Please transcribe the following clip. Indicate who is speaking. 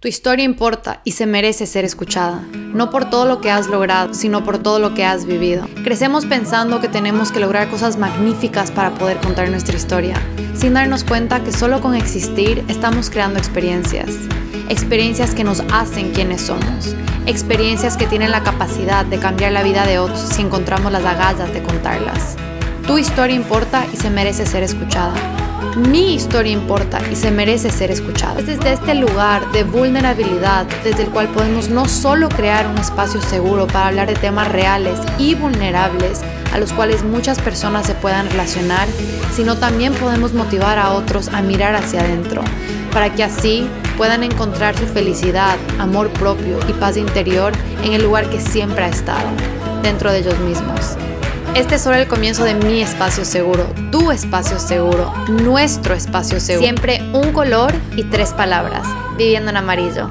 Speaker 1: Tu historia importa y se merece ser escuchada, no por todo lo que has logrado, sino por todo lo que has vivido. Crecemos pensando que tenemos que lograr cosas magníficas para poder contar nuestra historia, sin darnos cuenta que solo con existir estamos creando experiencias. Experiencias que nos hacen quienes somos. Experiencias que tienen la capacidad de cambiar la vida de otros si encontramos las agallas de contarlas. Tu historia importa y se merece ser escuchada. Mi historia importa y se merece ser escuchada. Es desde este lugar de vulnerabilidad desde el cual podemos no solo crear un espacio seguro para hablar de temas reales y vulnerables a los cuales muchas personas se puedan relacionar, sino también podemos motivar a otros a mirar hacia adentro, para que así puedan encontrar su felicidad, amor propio y paz interior en el lugar que siempre ha estado, dentro de ellos mismos. Este es solo el comienzo de mi espacio seguro, tu espacio seguro, nuestro espacio seguro. Siempre un color y tres palabras, viviendo en amarillo.